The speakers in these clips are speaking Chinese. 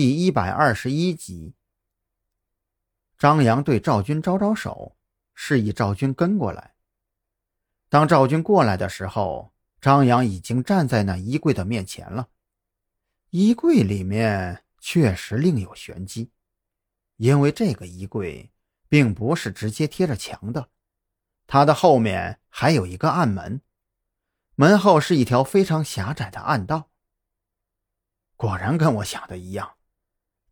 第一百二十一集，张扬对赵军招招手，示意赵军跟过来。当赵军过来的时候，张扬已经站在那衣柜的面前了。衣柜里面确实另有玄机，因为这个衣柜并不是直接贴着墙的，它的后面还有一个暗门，门后是一条非常狭窄的暗道。果然跟我想的一样。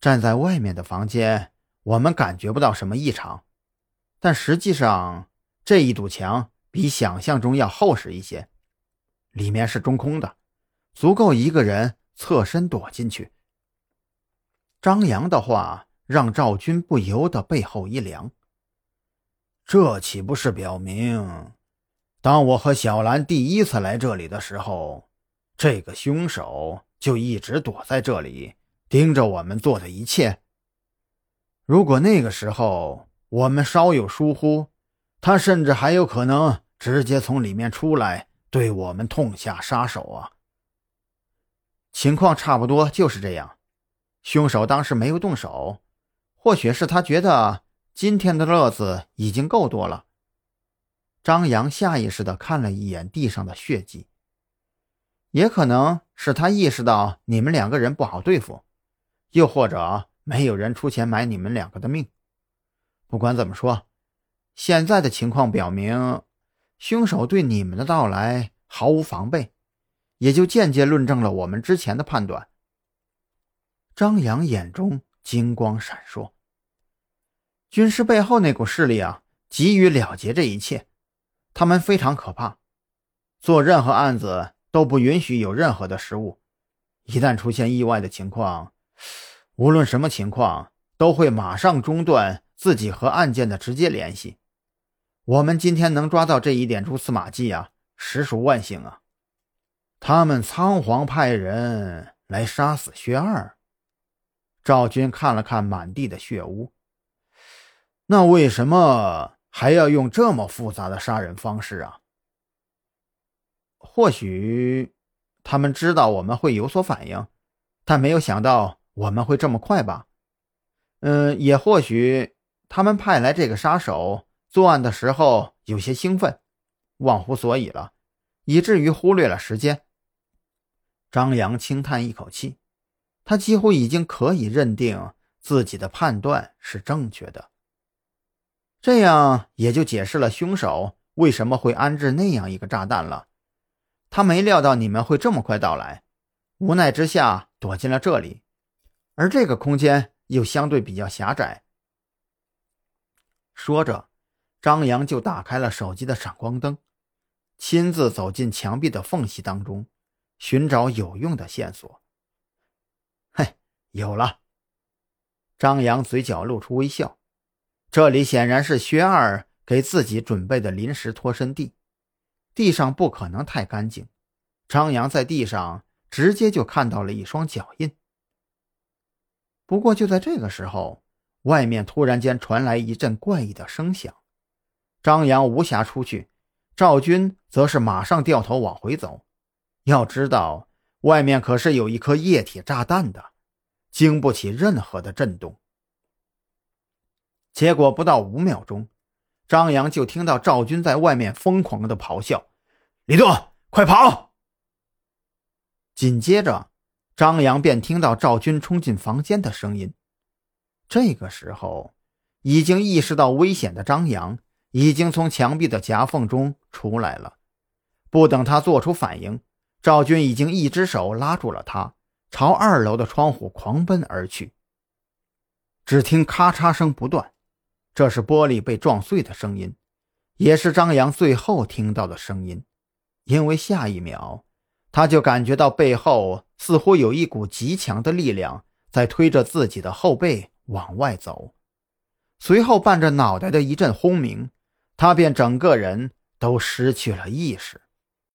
站在外面的房间，我们感觉不到什么异常，但实际上这一堵墙比想象中要厚实一些，里面是中空的，足够一个人侧身躲进去。张扬的话让赵军不由得背后一凉，这岂不是表明，当我和小兰第一次来这里的时候，这个凶手就一直躲在这里？盯着我们做的一切。如果那个时候我们稍有疏忽，他甚至还有可能直接从里面出来，对我们痛下杀手啊！情况差不多就是这样。凶手当时没有动手，或许是他觉得今天的乐子已经够多了。张扬下意识地看了一眼地上的血迹，也可能是他意识到你们两个人不好对付。又或者没有人出钱买你们两个的命。不管怎么说，现在的情况表明，凶手对你们的到来毫无防备，也就间接论证了我们之前的判断。张扬眼中金光闪烁，军师背后那股势力啊，急于了结这一切，他们非常可怕，做任何案子都不允许有任何的失误，一旦出现意外的情况。无论什么情况，都会马上中断自己和案件的直接联系。我们今天能抓到这一点蛛丝马迹啊，实属万幸啊！他们仓皇派人来杀死薛二。赵军看了看满地的血污，那为什么还要用这么复杂的杀人方式啊？或许他们知道我们会有所反应。但没有想到我们会这么快吧？嗯，也或许他们派来这个杀手作案的时候有些兴奋，忘乎所以了，以至于忽略了时间。张扬轻叹一口气，他几乎已经可以认定自己的判断是正确的。这样也就解释了凶手为什么会安置那样一个炸弹了。他没料到你们会这么快到来。无奈之下，躲进了这里，而这个空间又相对比较狭窄。说着，张扬就打开了手机的闪光灯，亲自走进墙壁的缝隙当中，寻找有用的线索。嘿，有了！张扬嘴角露出微笑，这里显然是薛二给自己准备的临时脱身地，地上不可能太干净。张扬在地上。直接就看到了一双脚印。不过就在这个时候，外面突然间传来一阵怪异的声响。张扬无暇出去，赵军则是马上掉头往回走。要知道，外面可是有一颗液体炸弹的，经不起任何的震动。结果不到五秒钟，张扬就听到赵军在外面疯狂的咆哮：“李顿，快跑！”紧接着，张扬便听到赵军冲进房间的声音。这个时候，已经意识到危险的张扬已经从墙壁的夹缝中出来了。不等他做出反应，赵军已经一只手拉住了他，朝二楼的窗户狂奔而去。只听咔嚓声不断，这是玻璃被撞碎的声音，也是张扬最后听到的声音，因为下一秒。他就感觉到背后似乎有一股极强的力量在推着自己的后背往外走，随后伴着脑袋的一阵轰鸣，他便整个人都失去了意识。